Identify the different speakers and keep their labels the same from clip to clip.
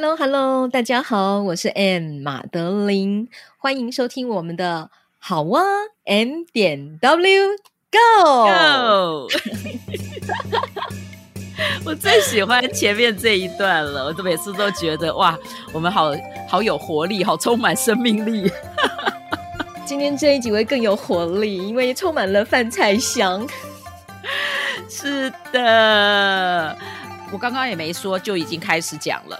Speaker 1: Hello，Hello，大家好，我是 M 马德琳，欢迎收听我们的好哇 M 点 W Go。Go!
Speaker 2: 我最喜欢前面这一段了，我都每次都觉得哇，我们好好有活力，好充满生命力。
Speaker 1: 今天这一集会更有活力，因为充满了饭菜香。
Speaker 2: 是的。我刚刚也没说，就已经开始讲了，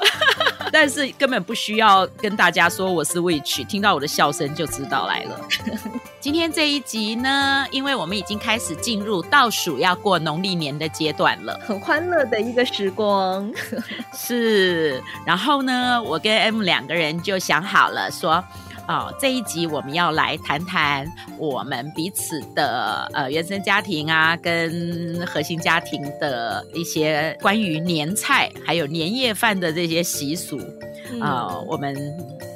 Speaker 2: 但是根本不需要跟大家说我是 Witch，听到我的笑声就知道来了。今天这一集呢，因为我们已经开始进入倒数要过农历年的阶段了，
Speaker 1: 很欢乐的一个时光。
Speaker 2: 是，然后呢，我跟 M 两个人就想好了说。哦，这一集我们要来谈谈我们彼此的呃原生家庭啊，跟核心家庭的一些关于年菜还有年夜饭的这些习俗啊、呃，我们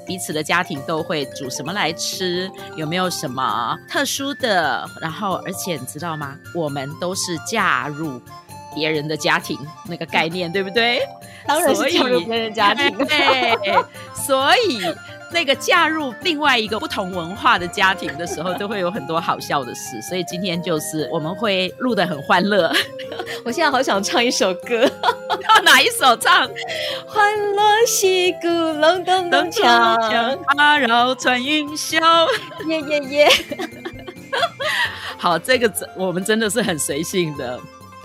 Speaker 2: 彼此的家庭都会煮什么来吃？有没有什么特殊的？然后，而且你知道吗？我们都是嫁入别人的家庭，那个概念对不对？
Speaker 1: 当然是嫁入别人家庭，
Speaker 2: 对，所以。那个嫁入另外一个不同文化的家庭的时候，都会有很多好笑的事。所以今天就是我们会录得很欢乐。
Speaker 1: 我现在好想唱一首歌，
Speaker 2: 要哪一首唱？
Speaker 1: 欢乐西鼓隆咚咚锵，
Speaker 2: 花绕穿云霄，
Speaker 1: 耶耶耶！
Speaker 2: 好，这个我们真的是很随性的。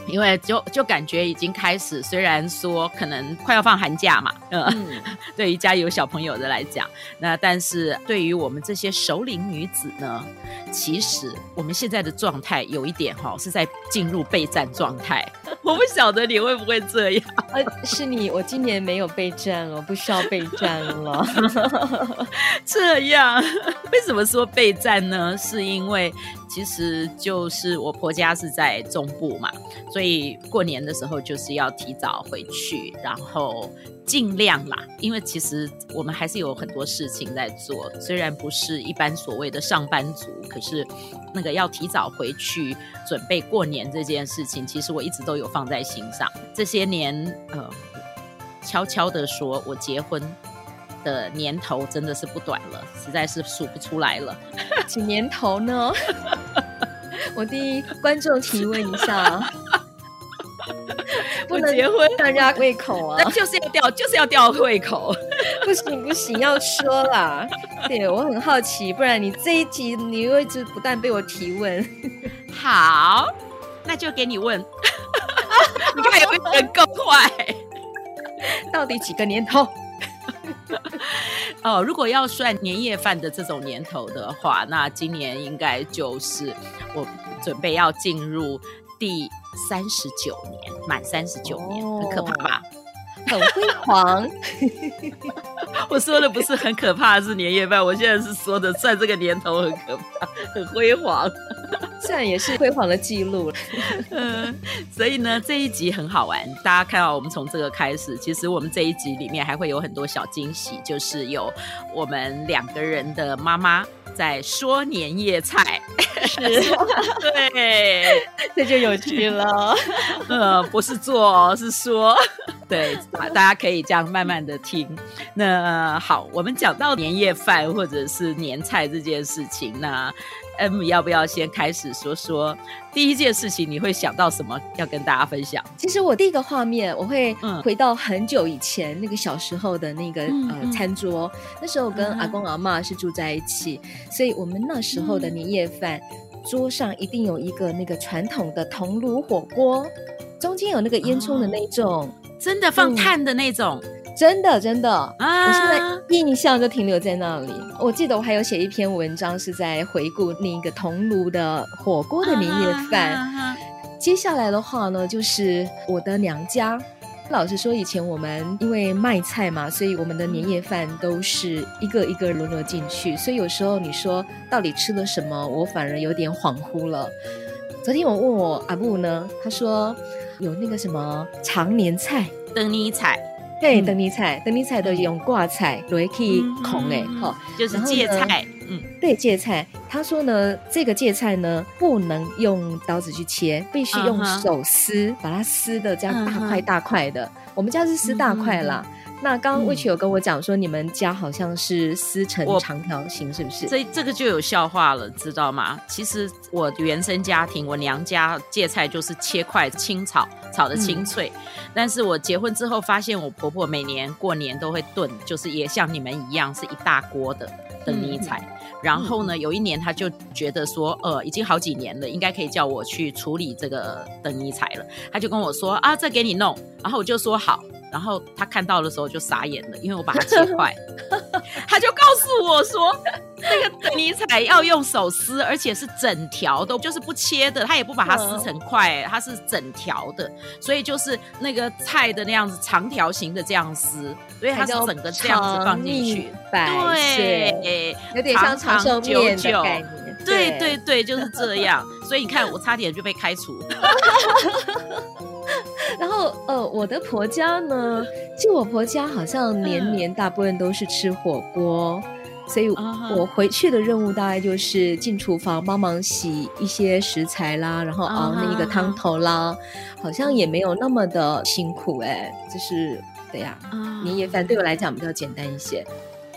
Speaker 2: 因为就就感觉已经开始，虽然说可能快要放寒假嘛，呃、嗯，对于家有小朋友的来讲，那但是对于我们这些熟龄女子呢，其实我们现在的状态有一点哈、哦，是在进入备战状态。我不晓得你会不会这样？
Speaker 1: 呃，是你，我今年没有备战了，不需要备战了。
Speaker 2: 这样，为什么说备战呢？是因为。其实就是我婆家是在中部嘛，所以过年的时候就是要提早回去，然后尽量啦，因为其实我们还是有很多事情在做，虽然不是一般所谓的上班族，可是那个要提早回去准备过年这件事情，其实我一直都有放在心上。这些年，呃，悄悄的说，我结婚的年头真的是不短了，实在是数不出来了。
Speaker 1: 几年头呢？我替观众提问一下，不能结婚吊人家胃口啊！
Speaker 2: 那就是要吊，就是要吊胃口。
Speaker 1: 不行不行，要说啦。对，我很好奇，不然你这一集你又一直不断被我提问。
Speaker 2: 好，那就给你问。你看有没有人够快？
Speaker 1: 到底几个年头？
Speaker 2: 哦，如果要算年夜饭的这种年头的话，那今年应该就是我准备要进入第三十九年，满三十九年，哦，很可怕吧？
Speaker 1: 很辉煌。
Speaker 2: 我说的不是很可怕是年夜饭，我现在是说的算这个年头很可怕，很辉煌。
Speaker 1: 这也是辉煌的记录了，
Speaker 2: 嗯，所以呢，这一集很好玩。大家看到我们从这个开始，其实我们这一集里面还会有很多小惊喜，就是有我们两个人的妈妈在说年夜菜，
Speaker 1: 是，对，这就有趣了。
Speaker 2: 呃，不是做，是说，对，大家可以这样慢慢的听。那好，我们讲到年夜饭或者是年菜这件事情，那。M 要不要先开始说说第一件事情？你会想到什么要跟大家分享？
Speaker 1: 其实我第一个画面，我会回到很久以前、嗯、那个小时候的那个、嗯、呃餐桌。那时候我跟阿公阿嬷是住在一起，嗯、所以我们那时候的年夜饭、嗯、桌上一定有一个那个传统的铜炉火锅，中间有那个烟囱的那种、哦，
Speaker 2: 真的放炭的那种。嗯
Speaker 1: 真的真的，啊，我现在印象就停留在那里。我记得我还有写一篇文章，是在回顾那个桐庐的火锅的年夜饭。接下来的话呢，就是我的娘家，老实说，以前我们因为卖菜嘛，所以我们的年夜饭都是一个一个轮流进去，所以有时候你说到底吃了什么，我反而有点恍惚了。昨天我问我阿布呢，他说有那个什么长年菜、
Speaker 2: 灯尼菜。
Speaker 1: 对，灯谜菜，灯谜菜都用挂菜，都可以控诶，好，
Speaker 2: 就是芥菜，嗯，
Speaker 1: 对，芥菜。他说呢，这个芥菜呢，不能用刀子去切，必须用手撕，把它撕的这样大块大块的。我们家是撕大块啦。那刚刚魏曲有跟我讲说，你们家好像是撕成长条形，是不是？
Speaker 2: 这这个就有笑话了，知道吗？其实我原生家庭，我娘家芥菜就是切块清炒，炒的清脆。嗯、但是我结婚之后发现，我婆婆每年过年都会炖，就是也像你们一样是一大锅的灯尼菜。嗯、然后呢，有一年她就觉得说，呃，已经好几年了，应该可以叫我去处理这个灯尼菜了。她就跟我说啊，这给你弄。然后我就说好。然后他看到的时候就傻眼了，因为我把它切 块，他就告诉我说，那个灯尼菜要用手撕，而且是整条的，就是不切的，他也不把它撕成块，它是整条的，所以就是那个菜的那样子长条形的这样撕，所以它是整个这样子放进去，
Speaker 1: 对，有点像长寿面的概念。
Speaker 2: 对对对，就是这样。所以你看，我差点就被开除。
Speaker 1: 然后，呃，我的婆家呢，其实我婆家好像年年大部分都是吃火锅，所以我回去的任务大概就是进厨房帮忙洗一些食材啦，然后熬那个汤头啦，好像也没有那么的辛苦哎，就是对呀，年夜。饭对我来讲比较简单一些。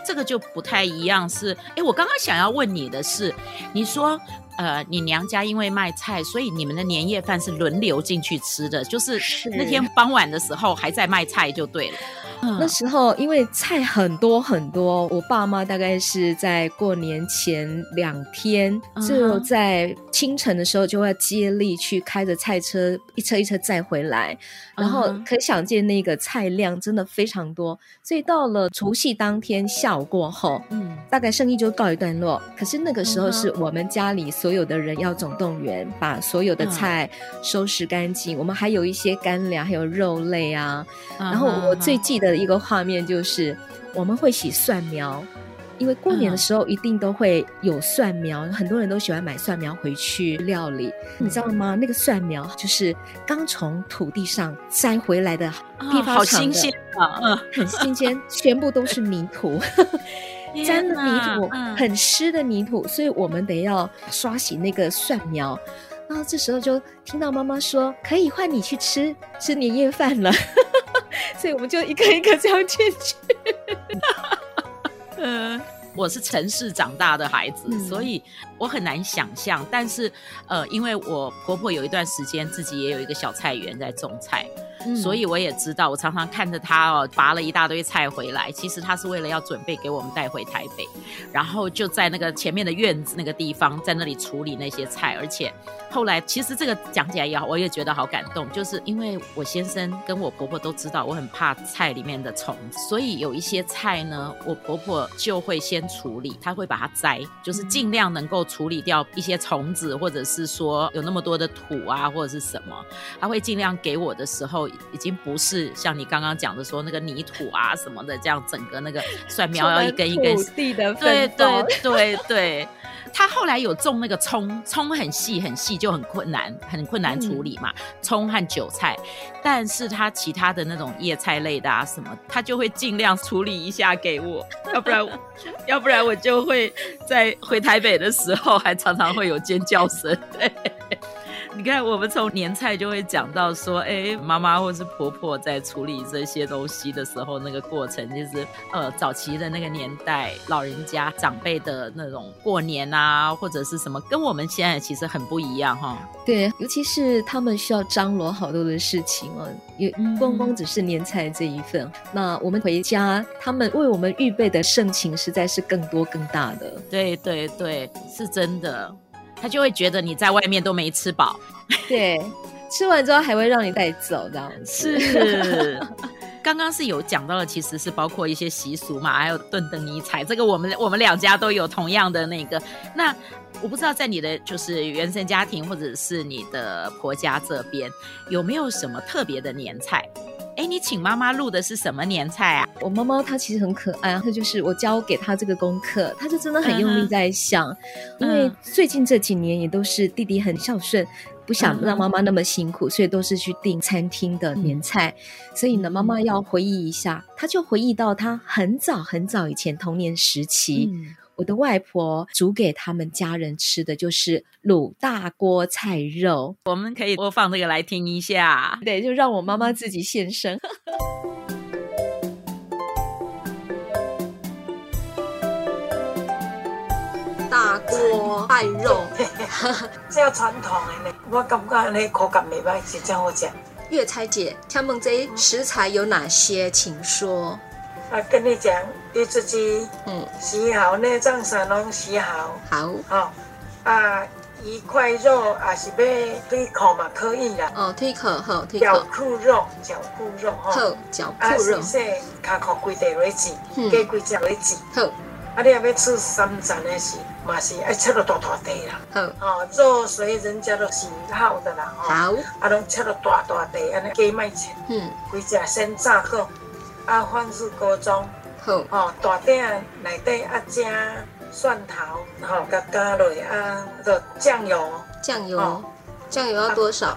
Speaker 2: 这个就不太一样，是哎，我刚刚想要问你的是，你说呃，你娘家因为卖菜，所以你们的年夜饭是轮流进去吃的，就是那天傍晚的时候还在卖菜就对了。
Speaker 1: 那时候因为菜很多很多，我爸妈大概是在过年前两天，就在清晨的时候就会接力去开着菜车，一车一车载回来，然后可想见那个菜量真的非常多，所以到了除夕当天下午过后，嗯，大概生意就告一段落。可是那个时候是我们家里所有的人要总动员，把所有的菜收拾干净，我们还有一些干粮，还有肉类啊，然后我最记得。一个画面就是我们会洗蒜苗，因为过年的时候一定都会有蒜苗，嗯、很多人都喜欢买蒜苗回去料理，嗯、你知道吗？那个蒜苗就是刚从土地上摘回来的批发场的，好新鲜啊，嗯，很新鲜，全部都是泥土，沾的泥土，嗯、很湿的泥土，所以我们得要刷洗那个蒜苗。然后这时候就听到妈妈说：“可以换你去吃吃年夜饭了。”所以我们就一个一个这样进去。
Speaker 2: 嗯，我是城市长大的孩子，嗯、所以我很难想象。但是，呃，因为我婆婆有一段时间自己也有一个小菜园在种菜。所以我也知道，我常常看着他哦，拔了一大堆菜回来，其实他是为了要准备给我们带回台北，然后就在那个前面的院子那个地方，在那里处理那些菜。而且后来，其实这个讲起来也好，我也觉得好感动，就是因为我先生跟我婆婆都知道我很怕菜里面的虫，所以有一些菜呢，我婆婆就会先处理，她会把它摘，就是尽量能够处理掉一些虫子，或者是说有那么多的土啊，或者是什么，她会尽量给我的时候。已经不是像你刚刚讲的说那个泥土啊什么的，这样整个那个蒜苗要一根一根
Speaker 1: 地的，
Speaker 2: 对对对对。他后来有种那个葱，葱很细很细就很困难，很困难处理嘛。葱和韭菜，但是他其他的那种叶菜类的啊什么，他就会尽量处理一下给我，要不然 要不然我就会在回台北的时候还常常会有尖叫声。对。你看，我们从年菜就会讲到说，哎，妈妈或是婆婆在处理这些东西的时候，那个过程就是，呃，早期的那个年代，老人家长辈的那种过年啊，或者是什么，跟我们现在其实很不一样哈。
Speaker 1: 对，尤其是他们需要张罗好多的事情哦，也光光只是年菜这一份。嗯、那我们回家，他们为我们预备的盛情实在是更多更大的。
Speaker 2: 对对对，是真的。他就会觉得你在外面都没吃饱，
Speaker 1: 对，吃完之后还会让你带走这样
Speaker 2: 子。是，刚刚是有讲到了，其实是包括一些习俗嘛，还有炖灯尼菜，这个我们我们两家都有同样的那个。那我不知道在你的就是原生家庭或者是你的婆家这边有没有什么特别的年菜？哎，你请妈妈录的是什么年菜啊？
Speaker 1: 我妈妈她其实很可爱，她就是我教给她这个功课，她就真的很用力在想，嗯、因为最近这几年也都是弟弟很孝顺。不想让妈妈那么辛苦，所以都是去订餐厅的年菜。所以呢，妈妈要回忆一下，她就回忆到她很早很早以前童年时期，嗯、我的外婆煮给他们家人吃的就是卤大锅菜肉。
Speaker 2: 我们可以播放这个来听一下，
Speaker 1: 对，就让我妈妈自己现身。大锅菜肉，
Speaker 3: 这传统的呢，我感觉你口感没办法，是这样好讲。
Speaker 1: 月菜姐，请问这食材有哪些？请说。
Speaker 3: 啊，跟你讲，你自己嗯洗好内脏啥拢洗好。
Speaker 1: 好。
Speaker 3: 哦，啊，一块肉啊是要推口嘛，可以啦。
Speaker 1: 哦，推口好，推口。
Speaker 3: 脚裤肉，脚裤肉哈。
Speaker 1: 好，脚裤肉。
Speaker 3: 啊，是说卡口规地为止，给规只为止。
Speaker 1: 好。
Speaker 3: 啊，你还要吃三层的是，嘛是爱切到大大块啦。
Speaker 1: 好，
Speaker 3: 哦，肉随人家都喜好的啦。
Speaker 1: 好，
Speaker 3: 啊，拢切到大大块，安尼加卖切。
Speaker 1: 嗯，
Speaker 3: 规只先炸好，啊，放入锅中。
Speaker 1: 好，
Speaker 3: 哦，大鼎内底啊加蒜头，好，加加落啊，就酱油。
Speaker 1: 酱油，酱油要多少？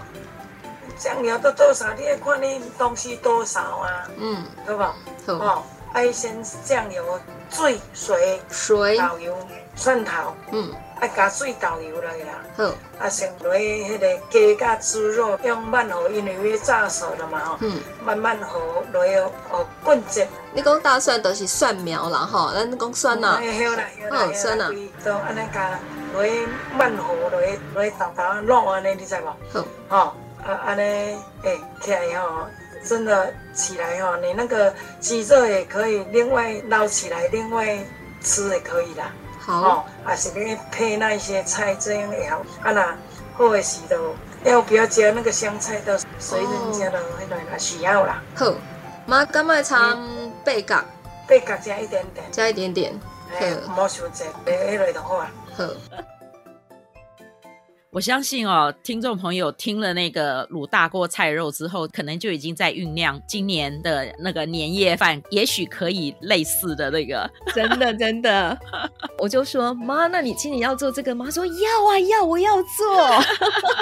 Speaker 3: 酱油要多少？你要看你东西多少啊？
Speaker 1: 嗯，
Speaker 3: 好不？好。哦，爱先酱油。水、水、
Speaker 1: 水、
Speaker 3: 豆油、蒜头，
Speaker 1: 嗯，
Speaker 3: 爱加水豆油来啦。
Speaker 1: 好，
Speaker 3: 啊，先落迄个鸡甲猪肉，用慢火，因为要炸熟了嘛吼。
Speaker 1: 嗯，
Speaker 3: 慢慢火落哦滚热。
Speaker 1: 你讲大蒜都是蒜苗啦吼，咱讲蒜呐。
Speaker 3: 晓啦晓啦。
Speaker 1: 哦，蒜呐。
Speaker 3: 都安尼加落慢火，落落豆豆卤安尼，你知无？
Speaker 1: 好。
Speaker 3: 哦，啊安尼，诶，起来吼。真的起来哦，你那个鸡肉也可以另外捞起来，另外吃也可以啦。
Speaker 1: 好，哦，
Speaker 3: 还是你配那一些菜这样也好。啊那后尾洗的要不要加那个香菜的，随人家的那个那需要啦。
Speaker 1: 好，妈干嘛唱贝角？
Speaker 3: 贝角加一点点，
Speaker 1: 加一点点。
Speaker 3: 好，莫想这别类的好啊。
Speaker 1: 好。
Speaker 2: 我相信哦，听众朋友听了那个卤大锅菜肉之后，可能就已经在酝酿今年的那个年夜饭，也许可以类似的那个。
Speaker 1: 真的真的，我就说妈，那你今年要做这个吗？妈说要啊要，我要做。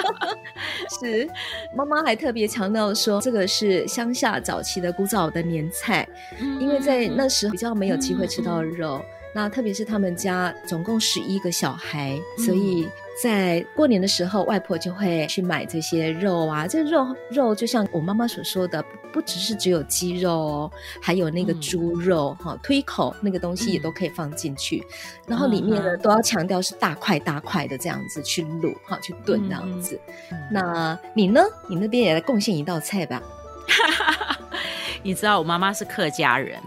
Speaker 1: 是，妈妈还特别强调说，这个是乡下早期的古早的年菜，嗯、因为在那时候比较没有机会吃到肉。嗯、那特别是他们家总共十一个小孩，嗯、所以。在过年的时候，外婆就会去买这些肉啊。这个肉肉就像我妈妈所说的，不只是只有鸡肉哦，还有那个猪肉哈，嗯、推口那个东西也都可以放进去。嗯、然后里面呢，都要强调是大块大块的这样子去卤哈，去炖这样子。嗯、那你呢？你那边也来贡献一道菜吧？
Speaker 2: 你知道我妈妈是客家人，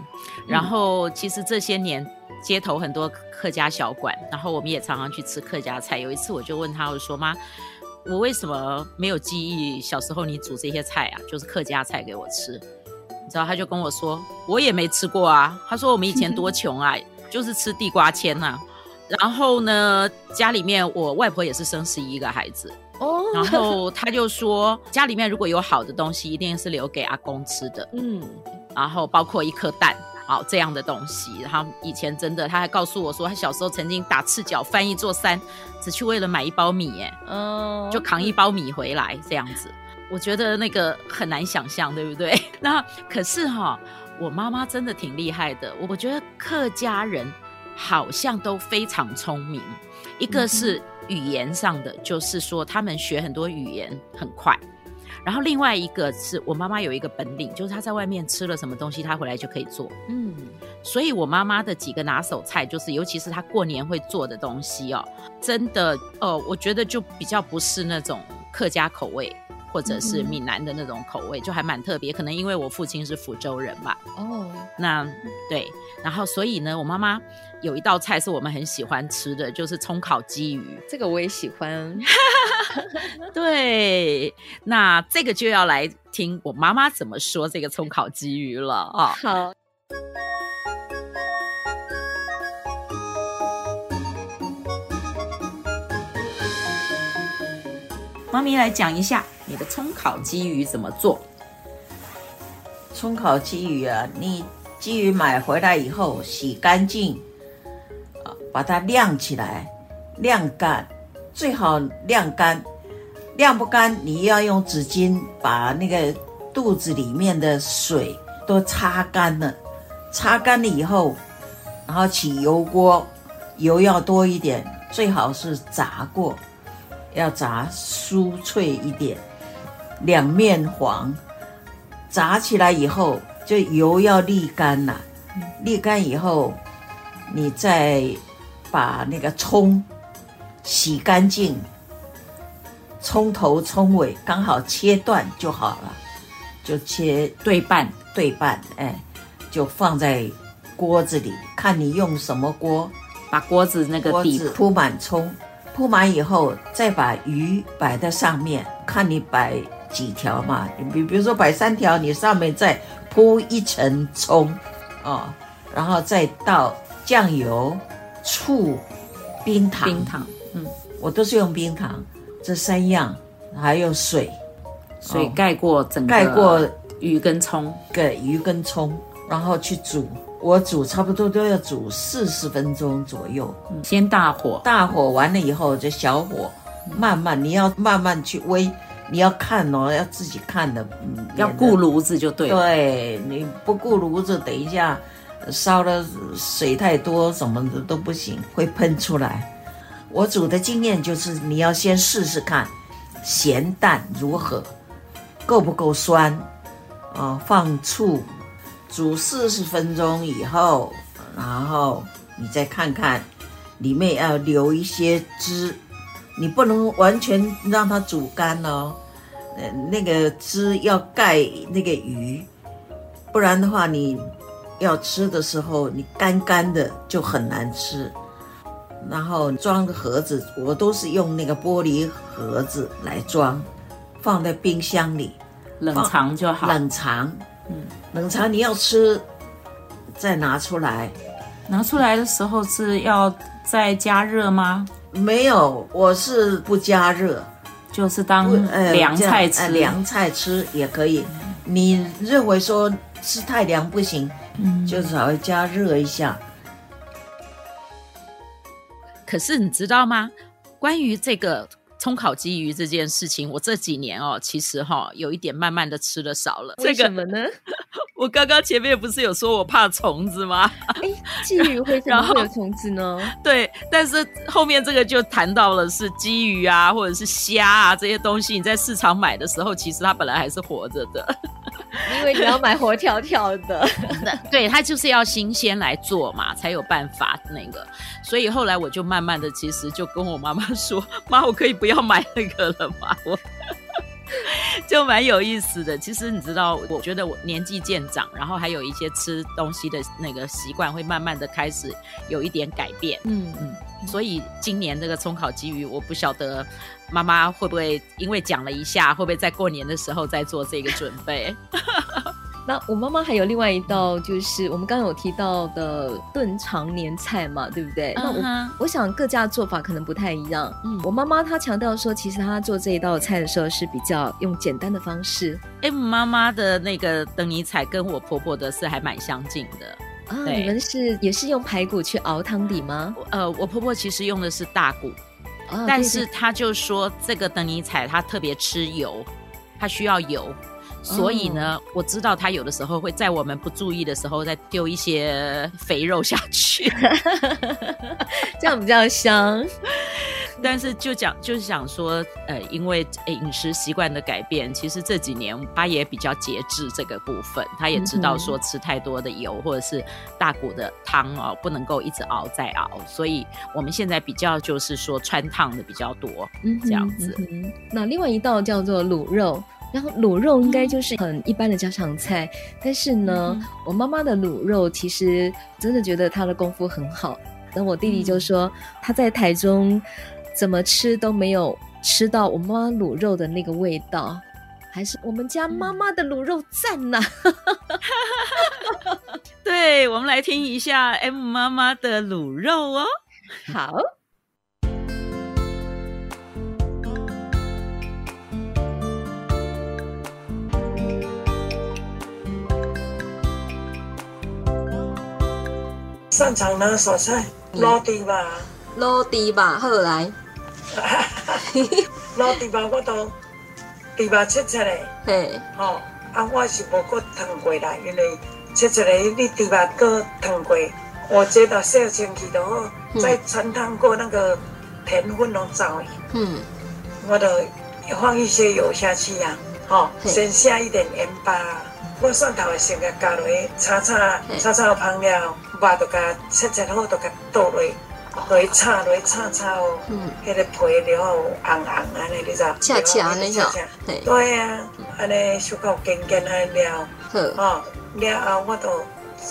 Speaker 2: 然后其实这些年街头很多。客家小馆，然后我们也常常去吃客家菜。有一次我就问他，我说：“妈，我为什么没有记忆小时候你煮这些菜啊？就是客家菜给我吃。”你知道，他就跟我说：“我也没吃过啊。”他说：“我们以前多穷啊，就是吃地瓜签呐、啊。然后呢，家里面我外婆也是生十一个孩子哦。然后他就说，家里面如果有好的东西，一定是留给阿公吃的。嗯，然后包括一颗蛋。”好，这样的东西，然后以前真的，他还告诉我说，他小时候曾经打赤脚翻一座山，只去为了买一包米，哎，嗯，就扛一包米回来这样子。我觉得那个很难想象，对不对？那可是哈，我妈妈真的挺厉害的。我觉得客家人好像都非常聪明，一个是语言上的，就是说他们学很多语言很快。然后另外一个是我妈妈有一个本领，就是她在外面吃了什么东西，她回来就可以做。嗯，所以我妈妈的几个拿手菜，就是尤其是她过年会做的东西哦，真的哦，我觉得就比较不是那种客家口味，或者是闽南的那种口味，嗯、就还蛮特别。可能因为我父亲是福州人吧。哦，那对，然后所以呢，我妈妈。有一道菜是我们很喜欢吃的，就是葱烤鲫鱼。
Speaker 1: 这个我也喜欢。
Speaker 2: 对，那这个就要来听我妈妈怎么说这个葱烤鲫鱼了啊。
Speaker 1: 好，
Speaker 2: 妈咪来讲一下你的葱烤鲫鱼怎么做。
Speaker 4: 葱烤鲫鱼啊，你鲫鱼买回来以后洗干净，啊，把它晾起来，晾干，最好晾干。晾不干，你要用纸巾把那个肚子里面的水都擦干了。擦干了以后，然后起油锅，油要多一点，最好是炸过，要炸酥脆一点，两面黄。炸起来以后，就油要沥干了，沥干以后，你再把那个葱洗干净，葱头葱尾刚好切断就好了，就切对半对半，哎，就放在锅子里，看你用什么锅，
Speaker 2: 把锅子那个底
Speaker 4: 铺满葱，铺满以后再把鱼摆在上面，看你摆。几条嘛？你比比如说摆三条，你上面再铺一层葱，哦，然后再倒酱油、醋、冰糖。
Speaker 2: 冰糖，嗯，
Speaker 4: 我都是用冰糖，这三样，还有水，
Speaker 2: 水盖过整个盖过鱼跟葱，
Speaker 4: 对，鱼跟葱，然后去煮。我煮差不多都要煮四十分钟左右，
Speaker 2: 先大火，
Speaker 4: 大火完了以后就小火，慢慢你要慢慢去煨。你要看哦，要自己看的，
Speaker 2: 嗯，要顾炉子就对了。
Speaker 4: 对，你不顾炉子，等一下烧了水太多，什么的都不行，会喷出来。我煮的经验就是，你要先试试看咸淡如何，够不够酸，啊，放醋，煮四十分钟以后，然后你再看看里面要留一些汁。你不能完全让它煮干哦，呃，那个汁要盖那个鱼，不然的话，你要吃的时候你干干的就很难吃。然后装个盒子，我都是用那个玻璃盒子来装，放在冰箱里
Speaker 2: 冷藏就好。
Speaker 4: 冷藏，嗯，冷藏你要吃再拿出来，
Speaker 2: 拿出来的时候是要再加热吗？
Speaker 4: 没有，我是不加热，
Speaker 2: 就是当凉菜吃，
Speaker 4: 凉菜吃也可以。你认为说吃太凉不行，嗯，就稍微加热一下。
Speaker 2: 可是你知道吗？关于这个。葱烤鲫鱼这件事情，我这几年哦，其实哈、哦、有一点慢慢的吃的少了。
Speaker 1: 为什么呢？
Speaker 2: 我刚刚前面不是有说我怕虫子吗？
Speaker 1: 哎，鲫鱼会怎么会有虫子呢？
Speaker 2: 对，但是后面这个就谈到了是鲫鱼啊，或者是虾啊这些东西，你在市场买的时候，其实它本来还是活着的。
Speaker 1: 因为你要买活跳跳的，
Speaker 2: 对，它就是要新鲜来做嘛，才有办法那个。所以后来我就慢慢的，其实就跟我妈妈说：“ 妈，我可以不要买那个了吗？”我就蛮有意思的。其实你知道，我觉得我年纪渐长，然后还有一些吃东西的那个习惯，会慢慢的开始有一点改变。嗯嗯。所以今年这个葱烤鲫鱼，我不晓得妈妈会不会因为讲了一下，会不会在过年的时候再做这个准备？
Speaker 1: 那我妈妈还有另外一道，就是我们刚刚有提到的炖长年菜嘛，对不对？Uh huh. 那我我想各家的做法可能不太一样。嗯，我妈妈她强调说，其实她做这一道菜的时候是比较用简单的方式。
Speaker 2: 哎，妈妈的那个灯泥菜跟我婆婆的是还蛮相近的。
Speaker 1: 啊，你们是也是用排骨去熬汤底吗？
Speaker 2: 呃，我婆婆其实用的是大骨，哦、但是他就说这个等尼彩他特别吃油，他需要油，所以呢，哦、我知道他有的时候会在我们不注意的时候再丢一些肥肉下去，
Speaker 1: 这样比较香。
Speaker 2: 但是就讲就是想说，呃，因为饮食习惯的改变，其实这几年他也比较节制这个部分，他也知道说吃太多的油或者是大骨的汤哦，不能够一直熬再熬，所以我们现在比较就是说穿烫的比较多，嗯，这样子。
Speaker 1: 那另外一道叫做卤肉，然后卤肉应该就是很一般的家常菜，但是呢，嗯、我妈妈的卤肉其实真的觉得她的功夫很好。等我弟弟就说他在台中。怎么吃都没有吃到我妈卤肉的那个味道，还是我们家妈妈的卤肉赞呐、
Speaker 2: 啊！对，我们来听一下 M 妈妈的卤肉哦。
Speaker 1: 好。
Speaker 3: 擅长哪小菜？落地吧，
Speaker 1: 落地吧，后来。
Speaker 3: 卤猪肉我都猪肉切出来，
Speaker 1: 嘿，
Speaker 3: 哦，啊，我是无过烫过啦，因为切出来你猪肉过烫过，我觉得洗清气就好，再穿烫过那个甜粉拢走去，嗯，我都放一些油下去呀，哦，先下一点盐巴。我蒜头会先甲加落去炒炒，炒炒香了，肉就甲切切好，就甲倒落，落去炒，落去炒炒哦。嗯。迄个皮了后红红安尼，你知？
Speaker 1: 恰恰安尼吼。
Speaker 3: 对啊，安尼小可尖尖安尼了。好。哦，了后我都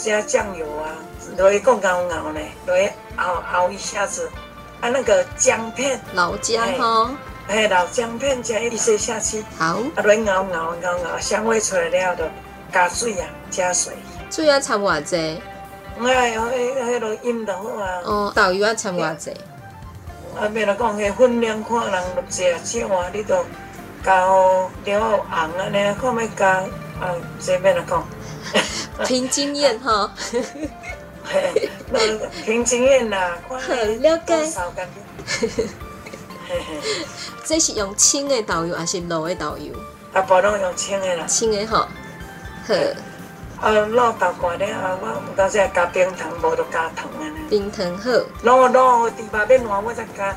Speaker 3: 加酱油啊，落去抠抠抠呢，落去熬熬一下子，啊那个姜片。
Speaker 1: 老姜吼。
Speaker 3: 哎，老姜片加一些下去。
Speaker 1: 好。
Speaker 3: 啊，落去熬熬熬熬，香味出来了就。加水啊，加水。
Speaker 1: 水要掺偌济？
Speaker 3: 哎，迄、迄、迄落饮就好啊。
Speaker 1: 哦，豆油啊掺偌济？
Speaker 3: 啊，免来讲，迄分量看人落济啊，少啊，你都加了红安尼，看要加啊，这免来讲。
Speaker 1: 凭经验 哈。
Speaker 3: 嘿，凭经验啦，
Speaker 1: 很了解。这是用清的豆油还是卤的豆油？
Speaker 3: 啊，不拢用清的啦。
Speaker 1: 清的哈。好，
Speaker 3: 啊，卤豆干了后，我有当时加冰糖，无就加糖安尼。
Speaker 1: 冰糖好。
Speaker 3: 卤卤猪肉变软，我再加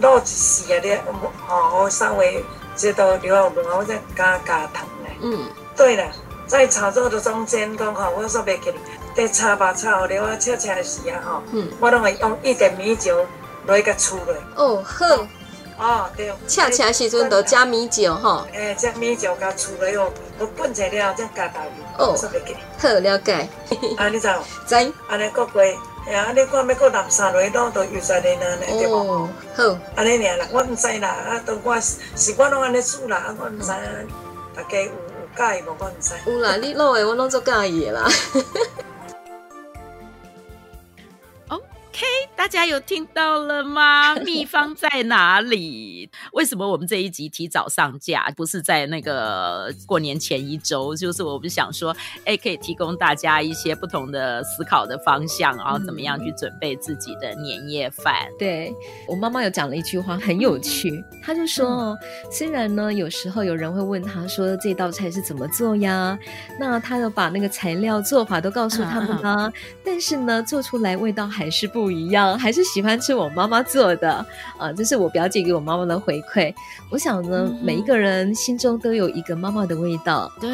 Speaker 3: 卤一丝啊，咧，哦，我稍微知道了后，我再加加糖咧。嗯。对了，在炒肉的中间讲吼，我说袂记，在炒吧炒了啊，切切的时啊吼，嗯，我拢会用一点米酒来甲出来。
Speaker 1: 哦，好。
Speaker 3: 哦，对。
Speaker 1: 恰恰时阵就加米酒吼。
Speaker 3: 诶，加米酒加出来哦。我拌在了，再加豆油。哦，
Speaker 1: 好了解。
Speaker 3: 啊，你知？
Speaker 1: 知。
Speaker 3: 安尼过过，哎啊，你看要过南沙来咯，都油在你那呢，对不？
Speaker 1: 好。
Speaker 3: 安尼尔啦，我唔知啦，啊，都我是我拢安尼煮啦，啊，我唔知，大家有有介意无？我唔知。
Speaker 1: 有啦，你老的我拢做介意啦。
Speaker 2: OK，大家有听到了吗？秘方在哪里？为什么我们这一集提早上架，不是在那个过年前一周？就是我们想说，哎，可以提供大家一些不同的思考的方向，然后怎么样去准备自己的年夜饭。
Speaker 1: 对，我妈妈有讲了一句话，很有趣，她就说，嗯、虽然呢，有时候有人会问她说这道菜是怎么做呀，那她有把那个材料做法都告诉他们啊，嗯嗯，但是呢，做出来味道还是不。不一样，还是喜欢吃我妈妈做的啊、呃！这是我表姐给我妈妈的回馈。我想呢，嗯、每一个人心中都有一个妈妈的味道。
Speaker 2: 对，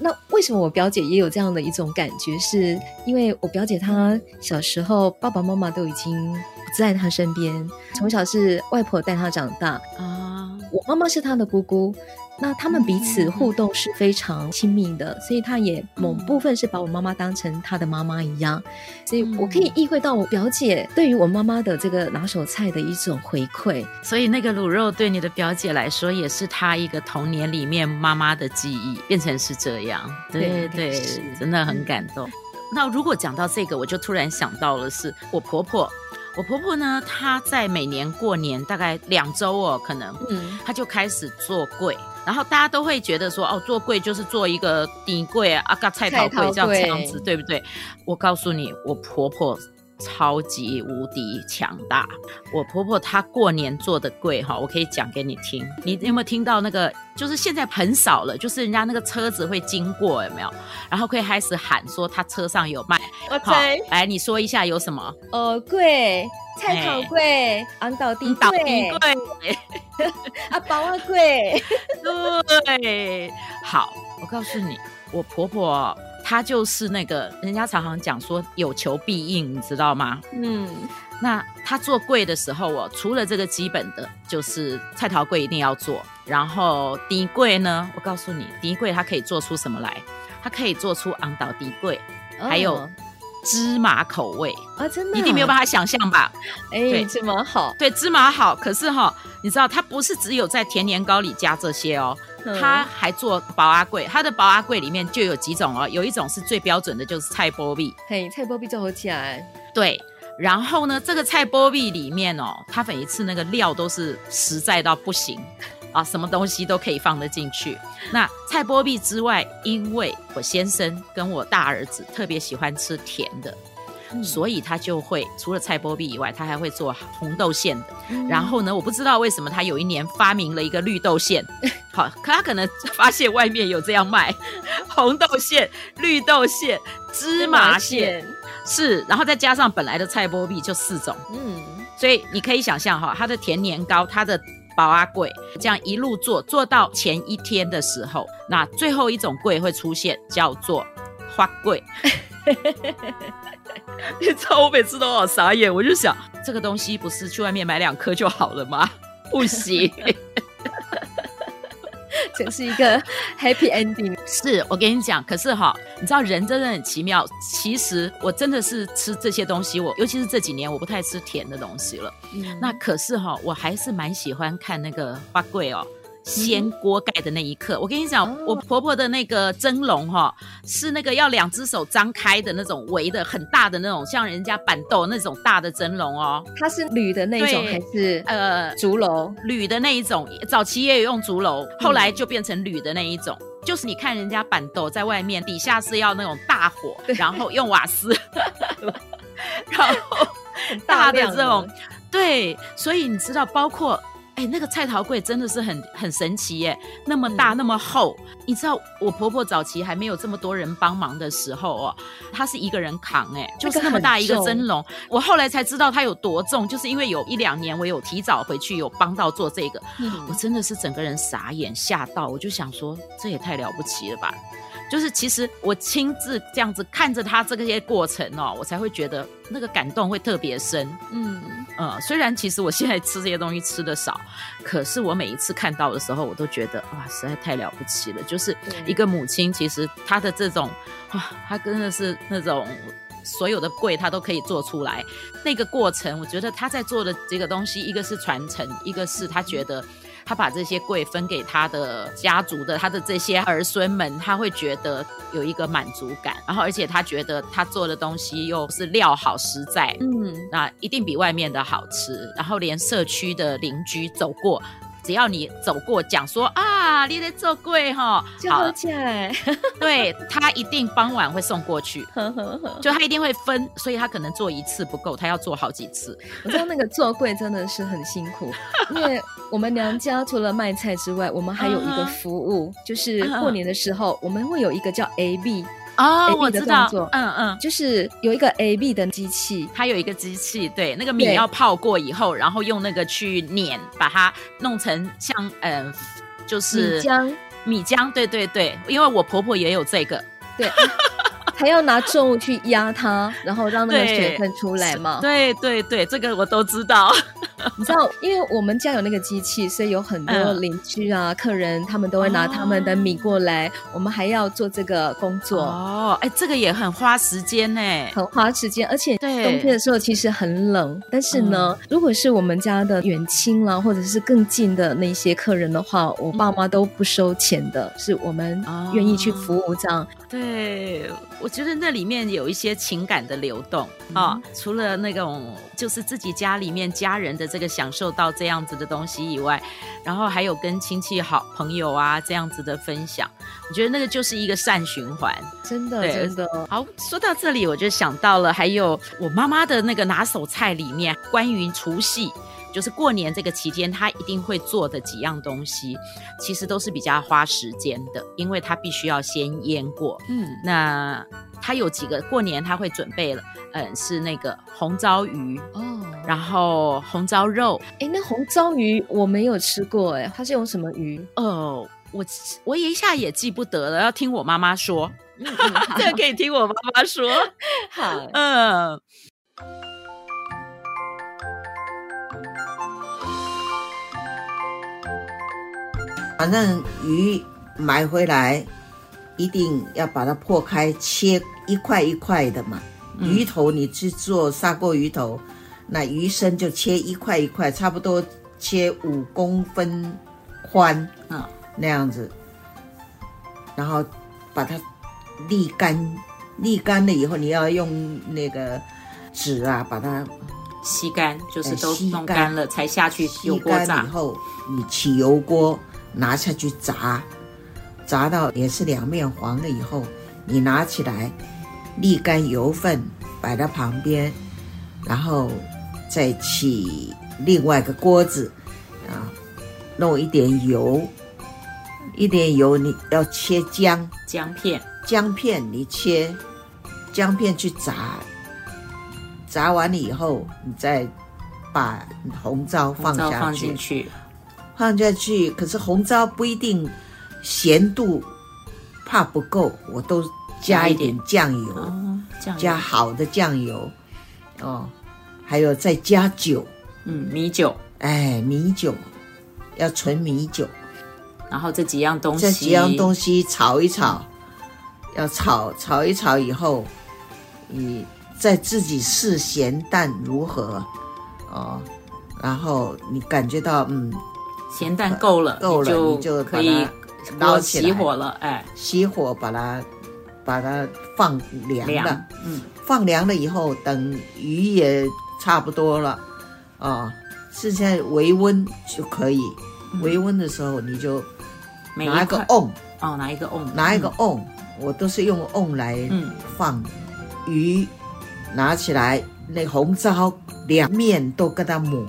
Speaker 1: 那为什么我表姐也有这样的一种感觉？是因为我表姐她小时候爸爸妈妈都已经不在她身边，从小是外婆带她长大啊。我妈妈是她的姑姑。那他们彼此互动是非常亲密的，所以他也某部分是把我妈妈当成他的妈妈一样，所以我可以意会到我表姐对于我妈妈的这个拿手菜的一种回馈。
Speaker 2: 所以那个卤肉对你的表姐来说，也是她一个童年里面妈妈的记忆，变成是这样。对对，对，真的很感动。那如果讲到这个，我就突然想到了，是我婆婆。我婆婆呢，她在每年过年大概两周哦，可能，嗯，她就开始做粿。然后大家都会觉得说，哦，做柜就是做一个底柜啊，啊，菜头柜这样这样子，对不对？我告诉你，我婆婆超级无敌强大。我婆婆她过年做的柜哈，我可以讲给你听。你有没有听到那个？就是现在很少了，就是人家那个车子会经过，有没有？然后可以开始喊说他车上有卖。
Speaker 1: 我猜，
Speaker 2: 来你说一下有什么？
Speaker 1: 呃，柜。菜头柜、昂倒地柜、啊包仔粿，
Speaker 2: 对，好，我告诉你，我婆婆她就是那个，人家常常讲说有求必应，你知道吗？嗯，那他做柜的时候，哦除了这个基本的，就是菜桃柜一定要做，然后底柜呢，我告诉你，底柜它可以做出什么来？它可以做出昂倒底柜，还有。哦芝麻口味
Speaker 1: 啊，真的，
Speaker 2: 一定没有办法想象吧？
Speaker 1: 哎、欸，芝麻好，
Speaker 2: 对，芝麻好。可是哈，你知道，它不是只有在甜年糕里加这些哦，嗯、它还做薄阿贵。它的薄阿贵里面就有几种哦，有一种是最标准的，就是菜脯米。
Speaker 1: 嘿，菜脯米就好起来。
Speaker 2: 对，然后呢，这个菜脯米里面哦，它每一次那个料都是实在到不行。啊，什么东西都可以放得进去。那菜脯米之外，因为我先生跟我大儿子特别喜欢吃甜的，嗯、所以他就会除了菜波币以外，他还会做红豆馅的。嗯、然后呢，我不知道为什么他有一年发明了一个绿豆馅，好，可他可能发现外面有这样卖红豆馅、绿豆馅、芝麻馅，是，然后再加上本来的菜波币就四种，嗯，所以你可以想象哈，他的甜年糕，他的。包阿柜这样一路做做到前一天的时候，那最后一种柜会出现，叫做花柜。你知道我每次都好傻眼，我就想这个东西不是去外面买两颗就好了吗？不行。
Speaker 1: 这是一个 happy ending，
Speaker 2: 是我跟你讲。可是哈，你知道人真的很奇妙。其实我真的是吃这些东西，我尤其是这几年我不太吃甜的东西了。嗯、那可是哈，我还是蛮喜欢看那个花贵哦。掀锅盖的那一刻，我跟你讲，哦、我婆婆的那个蒸笼哈，是那个要两只手张开的那种围的很大的那种，像人家板豆那种大的蒸笼哦。
Speaker 1: 它是铝的那种还是呃竹篓？
Speaker 2: 铝的那一种，早期也有用竹篓，后来就变成铝的那一种。嗯、就是你看人家板豆在外面，底下是要那种大火，然后用瓦斯，然后大的这种，对，所以你知道，包括。哎，那个菜头柜真的是很很神奇耶，那么大那么厚。嗯、你知道我婆婆早期还没有这么多人帮忙的时候哦，她是一个人扛，哎，就是那么大一个蒸笼。我后来才知道它有多重，就是因为有一两年我有提早回去有帮到做这个，嗯、我真的是整个人傻眼吓到，我就想说这也太了不起了吧。就是其实我亲自这样子看着他这个些过程哦，我才会觉得那个感动会特别深。嗯呃，虽然其实我现在吃这些东西吃的少，可是我每一次看到的时候，我都觉得哇，实在太了不起了。就是一个母亲，其实她的这种哇，她真的是那种所有的贵，她都可以做出来。那个过程，我觉得她在做的这个东西，一个是传承，一个是她觉得。他把这些柜分给他的家族的他的这些儿孙们，他会觉得有一个满足感，然后而且他觉得他做的东西又是料好实在，嗯，那一定比外面的好吃，然后连社区的邻居走过。只要你走过讲说啊，你在做粿哈，
Speaker 1: 就好起来。
Speaker 2: 对，他一定傍晚会送过去，就他一定会分，所以他可能做一次不够，他要做好几次。
Speaker 1: 我知道那个做粿真的是很辛苦，因为我们娘家除了卖菜之外，我们还有一个服务，uh huh. 就是过年的时候我们会有一个叫 A B。
Speaker 2: 哦，oh, 我知道，嗯嗯，
Speaker 1: 就是有一个 A B 的机器，
Speaker 2: 它有一个机器，对，那个米要泡过以后，然后用那个去碾，把它弄成像嗯、呃，就是
Speaker 1: 米浆，
Speaker 2: 米浆，对对对，因为我婆婆也有这个，
Speaker 1: 对。还要拿重物去压它，然后让那个水分出来嘛？
Speaker 2: 对对对，这个我都知道。
Speaker 1: 你知道，因为我们家有那个机器，所以有很多邻居啊、嗯、客人，他们都会拿他们的米过来。哦、我们还要做这个工作
Speaker 2: 哦。哎，这个也很花时间呢，
Speaker 1: 很花时间。而且冬天的时候其实很冷，但是呢，嗯、如果是我们家的远亲啦，或者是更近的那些客人的话，我爸妈都不收钱的，嗯、是我们愿意去服务这样。
Speaker 2: 对，我觉得那里面有一些情感的流动啊、除了那种就是自己家里面家人的这个享受到这样子的东西以外，然后还有跟亲戚好朋友啊这样子的分享，我觉得那个就是一个善循环，
Speaker 1: 真的，真的。
Speaker 2: 好，说到这里我就想到了，还有我妈妈的那个拿手菜里面，关于除夕。就是过年这个期间，他一定会做的几样东西，其实都是比较花时间的，因为他必须要先腌过。嗯，那他有几个过年他会准备了，嗯，是那个红糟鱼哦，然后红糟肉。
Speaker 1: 哎，那红糟鱼我没有吃过，哎，它是用什么鱼？
Speaker 2: 哦，我我一下也记不得了，要听我妈妈说。嗯，这个可以听我妈妈说。
Speaker 1: 好，
Speaker 2: 嗯。
Speaker 4: 反正鱼买回来，一定要把它破开，切一块一块的嘛。嗯、鱼头你去做砂锅鱼头，那鱼身就切一块一块，差不多切五公分宽啊，那样子。然后把它沥干，沥干了以后，你要用那个纸啊把它
Speaker 2: 吸干，就是都弄干了才下去油锅炸。
Speaker 4: 以后你起油锅。拿下去炸，炸到也是两面黄了以后，你拿起来，沥干油分摆在旁边，然后再起另外一个锅子啊，弄一点油，一点油你要切姜。
Speaker 2: 姜片，
Speaker 4: 姜片你切姜片去炸，炸完了以后你再把红糟放下去，
Speaker 2: 放
Speaker 4: 下去。可是红糟不一定咸度怕不够，我都。加一点酱油，
Speaker 2: 哦、酱油
Speaker 4: 加好的酱油，哦，还有再加酒，
Speaker 2: 嗯，米酒，
Speaker 4: 哎，米酒，要纯米酒，
Speaker 2: 然后这几样东西，
Speaker 4: 这几样东西炒一炒，要炒炒一炒以后，你再自己试咸淡如何，哦，然后你感觉到嗯，
Speaker 2: 咸蛋够了，
Speaker 4: 够了，
Speaker 2: 你
Speaker 4: 就，
Speaker 2: 可以
Speaker 4: 捞起来，
Speaker 2: 熄火了，哎，
Speaker 4: 熄火把它。把它放凉了，嗯，放凉了以后，等鱼也差不多了，啊、哦，剩下微温就可以。嗯、微温的时候，你就拿一个瓮，
Speaker 2: 哦，拿一个瓮，
Speaker 4: 拿一个瓮，嗯、我都是用瓮来放、嗯、鱼，拿起来，那红糟两面都给它抹，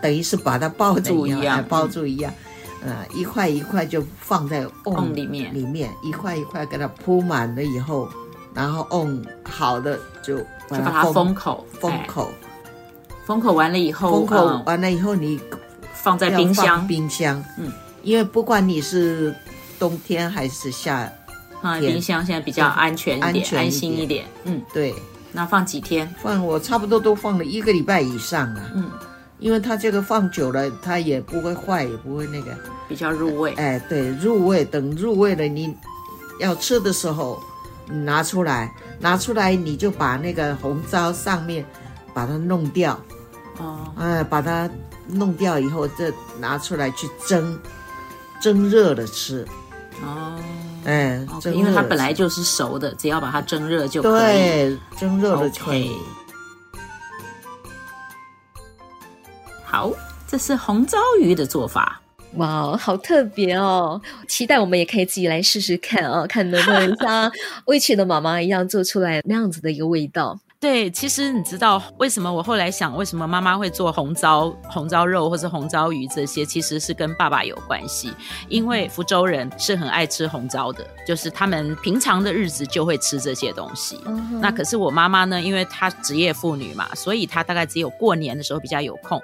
Speaker 4: 等于是把它包住一样，包住一样。呃，一块一块就放在瓮里面，里面一块一块给它铺满了以后，然后瓮好的就把它
Speaker 2: 封口，
Speaker 4: 封口，
Speaker 2: 封口完了以后，
Speaker 4: 封口完了以后你
Speaker 2: 放在冰箱，
Speaker 4: 冰箱，嗯，因为不管你是冬天还是夏，
Speaker 2: 放在冰箱现在比较安全一点，安心一点，嗯，
Speaker 4: 对，
Speaker 2: 那放几天？
Speaker 4: 放我差不多都放了一个礼拜以上了，嗯。因为它这个放久了，它也不会坏，也不会那个，
Speaker 2: 比较入味。
Speaker 4: 哎，对，入味。等入味了，你要吃的时候，你拿出来，拿出来，你就把那个红糟上面把它弄掉。哦。哎，把它弄掉以后，再拿出来去蒸，蒸热了吃。哦。哎，okay, 蒸热，
Speaker 2: 因为它本来就是熟的，只要把它蒸热就可以。
Speaker 4: 对，蒸热了就可以。Okay.
Speaker 2: 好，这是红糟鱼的做法。
Speaker 1: 哇，好特别哦！期待我们也可以自己来试试看哦，看能不能像威奇的妈妈一样做出来那样子的一个味道。
Speaker 2: 对，其实你知道为什么我后来想，为什么妈妈会做红糟红糟肉或是红糟鱼这些，其实是跟爸爸有关系。因为福州人是很爱吃红糟的，就是他们平常的日子就会吃这些东西。Uh. 那可是我妈妈呢，因为她职业妇女嘛，所以她大概只有过年的时候比较有空。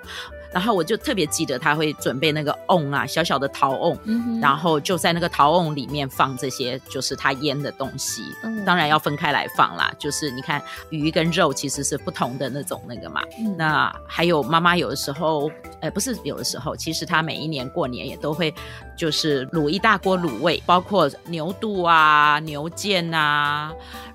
Speaker 2: 然后我就特别记得他会准备那个瓮啊，小小的陶瓮，嗯、然后就在那个陶瓮里面放这些，就是他腌的东西。嗯、当然要分开来放啦，就是你看鱼跟肉其实是不同的那种那个嘛。嗯、那还有妈妈有的时候，呃，不是有的时候，其实她每一年过年也都会就是卤一大锅卤味，包括牛肚啊、牛腱啊。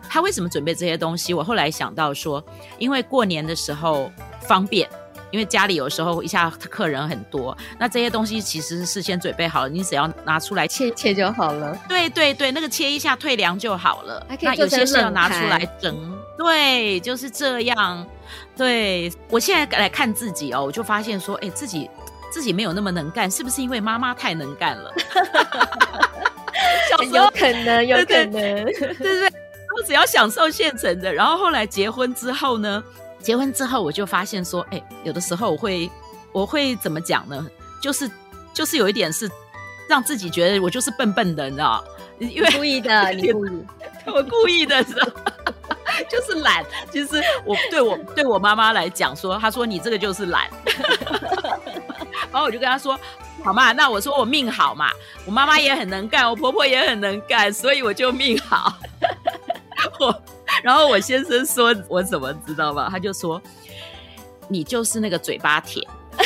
Speaker 2: 她为什么准备这些东西？我后来想到说，因为过年的时候方便。因为家里有时候一下客人很多，那这些东西其实是事先准备好了，你只要拿出来切
Speaker 1: 切就好了。
Speaker 2: 对对对，那个切一下退凉就好了。
Speaker 1: 那有些是要拿出来蒸。
Speaker 2: 对，就是这样。对，我现在来看自己哦，我就发现说，哎，自己自己没有那么能干，是不是因为妈妈太能干了？
Speaker 1: 有可能，有可能，对对
Speaker 2: 对。我只要享受现成的，然后后来结婚之后呢？结婚之后，我就发现说，哎，有的时候我会，我会怎么讲呢？就是，就是有一点是让自己觉得我就是笨笨的，你知道？因为
Speaker 1: 故意的，你故意，
Speaker 2: 我故意的，是吧？就是懒。其实我对我对我妈妈来讲说，她说你这个就是懒。然后我就跟她说，好嘛，那我说我命好嘛，我妈妈也很能干，我婆婆也很能干，所以我就命好。我。然后我先生说：“我怎么知道吧？”他就说：“你就是那个嘴巴甜。”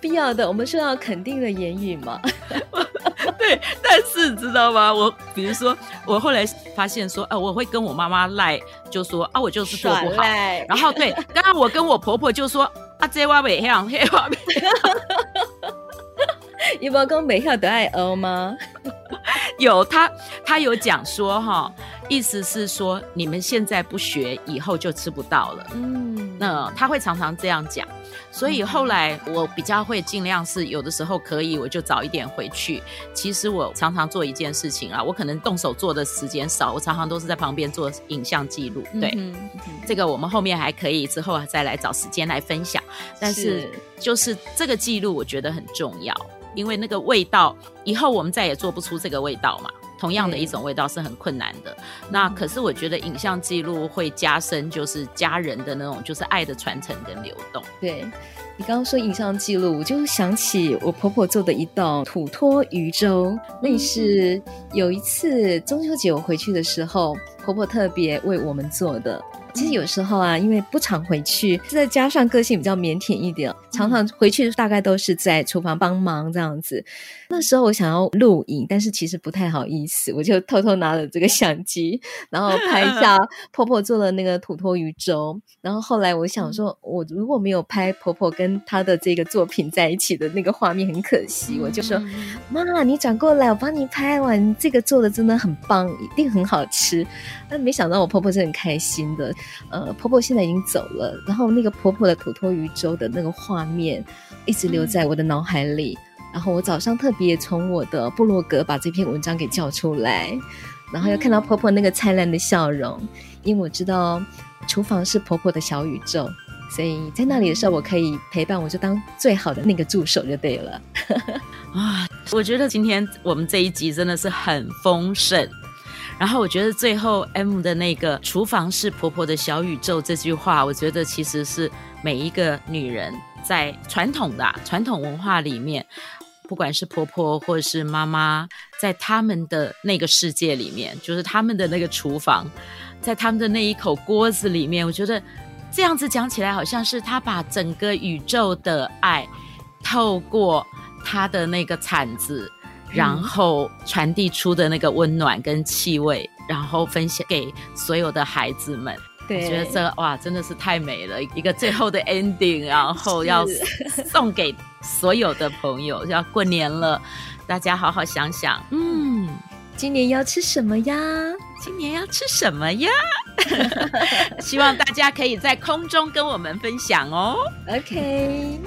Speaker 1: 必要的，我们说要肯定的言语嘛。
Speaker 2: 对，但是你知道吗？我比如说，我后来发现说，呃，我会跟我妈妈赖，就说啊，我就是做不好。然后对，刚刚我跟我婆婆就说啊，这话没像，那话没像。
Speaker 1: 你不要跟美笑得爱欧吗？
Speaker 2: 有他，他有讲说哈，意思是说你们现在不学，以后就吃不到了。嗯，那他会常常这样讲。所以后来我比较会尽量是有的时候可以我就早一点回去。其实我常常做一件事情啊，我可能动手做的时间少，我常常都是在旁边做影像记录。对，嗯嗯、这个我们后面还可以之后再来找时间来分享。但是就是这个记录我觉得很重要，因为那个味道以后我们再也做不出这个味道嘛。同样的一种味道是很困难的。那可是我觉得影像记录会加深，就是家人的那种就是爱的传承跟流动。
Speaker 1: 对，你刚刚说影像记录，我就想起我婆婆做的一道土托鱼粥。那是有一次中秋节我回去的时候，婆婆特别为我们做的。其实有时候啊，因为不常回去，再加上个性比较腼腆一点，常常回去大概都是在厨房帮忙这样子。那时候我想要录影，但是其实不太好意思，我就偷偷拿了这个相机，然后 拍一下婆婆做的那个土托鱼粥。然后后来我想说，我如果没有拍婆婆跟她的这个作品在一起的那个画面，很可惜。我就说：“妈，你转过来，我帮你拍完。这个做的真的很棒，一定很好吃。”但没想到我婆婆是很开心的。呃，婆婆现在已经走了，然后那个婆婆的土托鱼粥的那个画面一直留在我的脑海里。嗯、然后我早上特别从我的部落格把这篇文章给叫出来，然后又看到婆婆那个灿烂的笑容，嗯、因为我知道厨房是婆婆的小宇宙，所以在那里的时候我可以陪伴，我就当最好的那个助手就对了。
Speaker 2: 啊，我觉得今天我们这一集真的是很丰盛。然后我觉得最后 M 的那个“厨房是婆婆的小宇宙”这句话，我觉得其实是每一个女人在传统的传统文化里面，不管是婆婆或者是妈妈，在他们的那个世界里面，就是他们的那个厨房，在他们的那一口锅子里面，我觉得这样子讲起来，好像是他把整个宇宙的爱透过他的那个铲子。然后传递出的那个温暖跟气味，然后分享给所有的孩子们。对，我觉得这哇真的是太美了，一个最后的 ending，然后要 送给所有的朋友。要过年了，大家好好想想，嗯，
Speaker 1: 今年要吃什么呀？
Speaker 2: 今年要吃什么呀？希望大家可以在空中跟我们分享哦。
Speaker 1: OK。